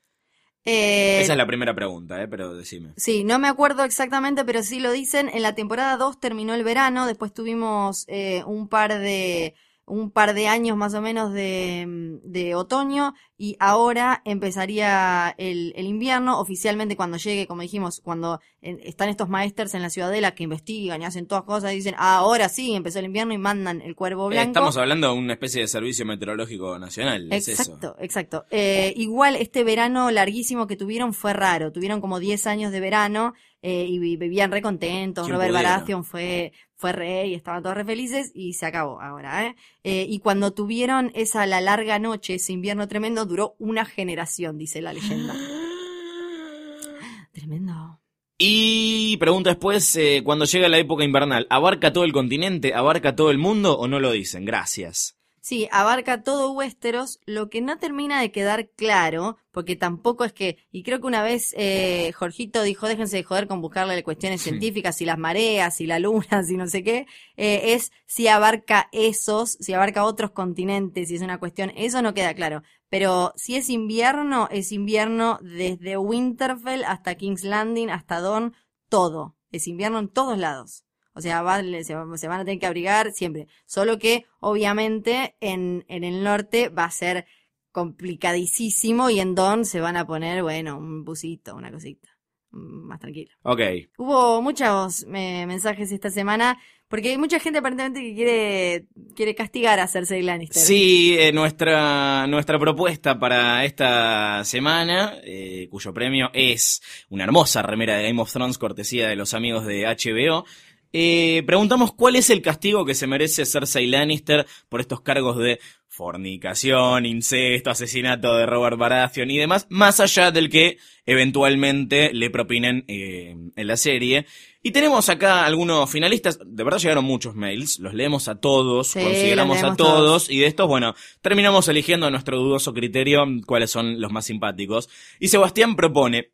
Eh, Esa es la primera pregunta, eh, pero decime. Sí, no me acuerdo exactamente, pero sí lo dicen. En la temporada 2 terminó el verano, después tuvimos eh, un par de un par de años más o menos de, mm, de otoño y ahora empezaría el, el invierno oficialmente cuando llegue, como dijimos, cuando están estos maestros en la ciudadela que investigan y hacen todas cosas y dicen, "Ah, ahora sí, empezó el invierno y mandan el cuervo Eh, blanco. estamos hablando de una especie de servicio meteorológico nacional, es eso. Exacto, exacto. Eh, igual este verano larguísimo que tuvieron fue raro. Tuvieron como 10 años de verano eh, y vi- vivían re contentos. ¿Quién Robert pudiera? Baratheon fue, fue rey, estaban todos re felices y se acabó ahora. ¿eh? Eh, y cuando tuvieron esa la larga noche, ese invierno tremendo, duró una generación, dice la leyenda. Tremendo. Y pregunta después, eh, cuando llega la época invernal, ¿abarca todo el continente? ¿Abarca todo el mundo o no lo dicen? Gracias. Sí, abarca todo Westeros, lo que no termina de quedar claro, porque tampoco es que, y creo que una vez eh, Jorgito dijo, déjense de joder con buscarle cuestiones científicas, si las mareas, si la luna, si no sé qué, eh, es si abarca esos, si abarca otros continentes, si es una cuestión, eso no queda claro. Pero si es invierno, es invierno desde Winterfell hasta King's Landing, hasta Dorne, todo. Es invierno en todos lados. O sea, va- se, se van a tener que abrigar siempre. Solo que, obviamente, en, en el norte va a ser complicadísimo y en Don se van a poner, bueno, un busito, una cosita. mm, Más tranquilo. Ok. Hubo muchos eh, mensajes esta semana, porque hay mucha gente aparentemente que quiere, quiere castigar a Cersei Lannister. Sí, eh, nuestra, nuestra propuesta para esta semana, eh, cuyo premio es una hermosa remera de Game of Thrones, cortesía de los amigos de HBO. Eh, preguntamos cuál es el castigo que se merece Cersei Lannister por estos cargos de fornicación, incesto, asesinato de Robert Baratheon y demás, más allá del que eventualmente le propinen eh, en la serie. Y tenemos acá algunos finalistas, de verdad llegaron muchos mails, los leemos a todos, Sí, consideramos a todos, todos. y de estos, bueno, terminamos eligiendo a nuestro dudoso criterio cuáles son los más simpáticos. Y Sebastián propone,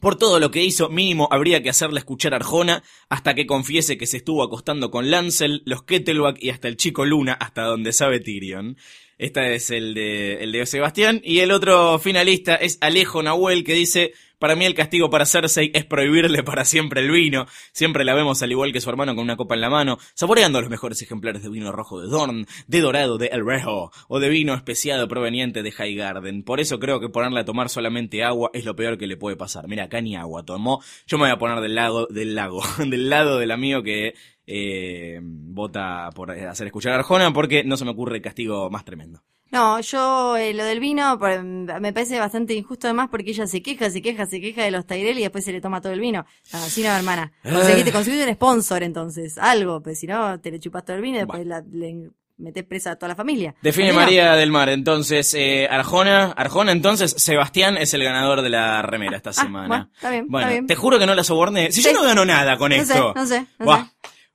por todo lo que hizo, mínimo habría que hacerle escuchar a Arjona hasta que confiese que se estuvo acostando con Lancel, los Ketelbach y hasta el chico Luna, hasta donde sabe Tyrion. Este es el de, el de Sebastián. Y el otro finalista es Alejo Nahuel, que dice, para mí el castigo para Cersei es prohibirle para siempre el vino. Siempre la vemos al igual que su hermano con una copa en la mano, saboreando los mejores ejemplares de vino rojo de Dorn, de dorado de El Rejo, o de vino especiado proveniente de High Garden. Por eso creo que ponerle a tomar solamente agua es lo peor que le puede pasar. Mira, acá ni agua tomó. Yo me voy a poner del lado, del lago, del lado del amigo que eh, vota por hacer escuchar a Arjona porque no se me ocurre castigo más tremendo. No, yo eh, lo del vino por- me parece bastante injusto además porque ella se queja, se queja, se queja de los Tyrell y después se le toma todo el vino. No, así no, hermana. Conseguiste, conseguiste un sponsor entonces, algo, pues si no te le chupas todo el vino y después la- le metés presa a toda la familia. Define Así no. María del Mar, entonces, eh, Arjona, Arjona, entonces, Sebastián es el ganador de la remera esta Ah, semana. bueno, está bien, Bueno, está bien. te juro que no la soborné. Si Sí. yo no gano nada con No sé, esto. no sé, no Buah. sé.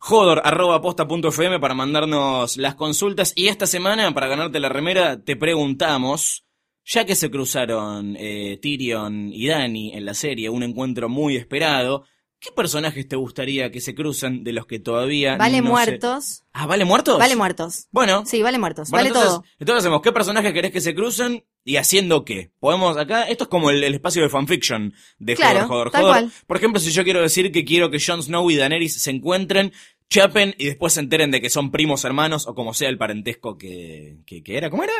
Jodor, arroba posta punto FM para mandarnos las consultas. Y esta semana, para ganarte la remera, te preguntamos, ya que se cruzaron eh, Tyrion y Dany en la serie, un encuentro muy esperado, ¿qué personajes te gustaría que se cruzan de los que todavía Vale no se- muertos. Ah, ¿vale muertos? Vale muertos. Bueno, Sí, vale muertos. bueno, vale entonces, todo. Entonces hacemos, ¿qué personajes querés que se crucen y haciendo qué? Podemos acá, esto es como el, el espacio de fanfiction de Claro, Jodor, Jodor, tal Jodor. cual. Por ejemplo, si yo quiero decir que quiero que Jon Snow y Daenerys se encuentren, chapen y después se enteren de que son primos hermanos o como sea el parentesco que, que, que era. ¿Cómo era?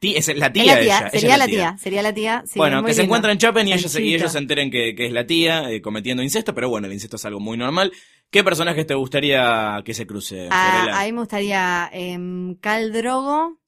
Tí- es la tía, Es la tía, ella, ella sería la tía, sería la tía. sí, bueno, que se encuentran Chapen y ellos, se- y ellos se enteren que, que es la tía eh, cometiendo incesto, pero bueno, el incesto es algo muy normal. ¿Qué personajes te gustaría que se cruce? Ah, a mí me gustaría em, Khal Drogo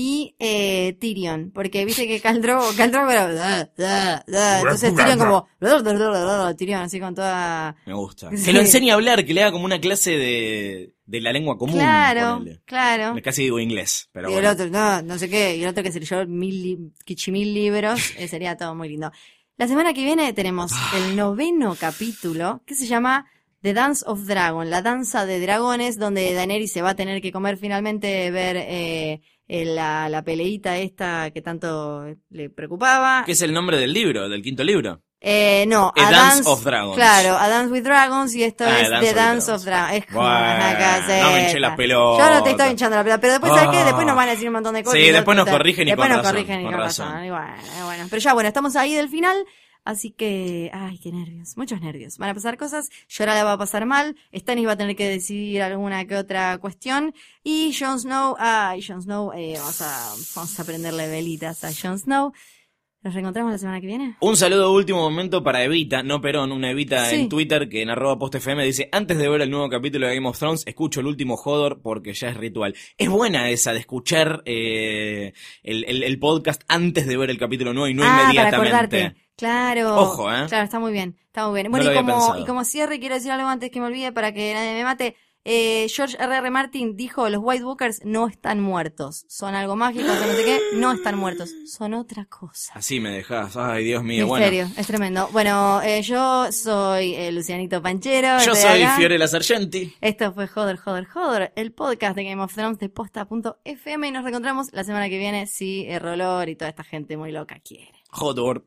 y eh, Tyrion, porque viste que Khal Drogo, Khal Drogo era, "Da, da, da", entonces Tyrion como, "Da, da, da, da", Tyrion así con toda... Me gusta. Sí. Que lo enseñe a hablar, que le haga como una clase de, de la lengua común. Claro, ponele. claro. Casi digo inglés, pero y el bueno. otro, no, no sé qué, y el otro que se leyó mil, li- quichimil libros, eh, sería todo muy lindo. La semana que viene tenemos Ah. el noveno capítulo, que se llama The Dance of Dragon, la danza de dragones, donde Daenerys se va a tener que comer finalmente, ver eh, la, la peleita esta que tanto le preocupaba. ¿Qué es el nombre del libro, del quinto libro? Eh, no, A A Dance of Dragons. Claro, A Dance with Dragons y esto Ah, es Dance The Dance of Dragons. Es como Bueno, una caseta. no me hinché las pelotas. Yo no te estoy hinchando la pelota, pero después, ¿sabes qué? Ah. Después nos van a decir un montón de cosas. Sí, después nos corrigen y después nos corrigen y con con razón. Y bueno, bueno. Pero ya, bueno, estamos ahí del final. Así que, ay, qué nervios, muchos nervios. Van a pasar cosas, Llora la va a pasar mal, Stannis va a tener que decidir alguna que otra cuestión, y Jon Snow, ay, Jon Snow, eh, vamos a, vamos a prenderle velitas a Jon Snow. ¿Nos reencontramos la semana que viene? Un saludo último momento para Evita, no Perón, una Evita Sí. en Twitter que en arroba postfm dice, antes de ver el nuevo capítulo de Game of Thrones, escucho el último Hodor porque ya es ritual. Es buena esa de escuchar eh, el, el- el podcast antes de ver el capítulo nuevo y no ah, para inmediatamente. acordarte. Claro. Ojo, ¿eh? Claro, está muy bien, está muy bien. No Bueno, y, como, y como cierre, quiero decir algo antes que me olvide para que nadie me mate. Eh, George R. R. Martin dijo, los White Walkers no están muertos. Son algo mágico, son no sé qué, no están muertos. Son otra cosa. Así me dejas, ay Dios mío, Misterio, bueno. es tremendo. Bueno, eh, yo soy eh, Lucianito Panchero. Yo soy acá. Fiorella Sargenti. Esto fue Joder, Joder, Joder, el podcast de Game of Thrones de posta.fm y nos reencontramos la semana que viene si eh, Rolor y toda esta gente muy loca quiere. Hodor.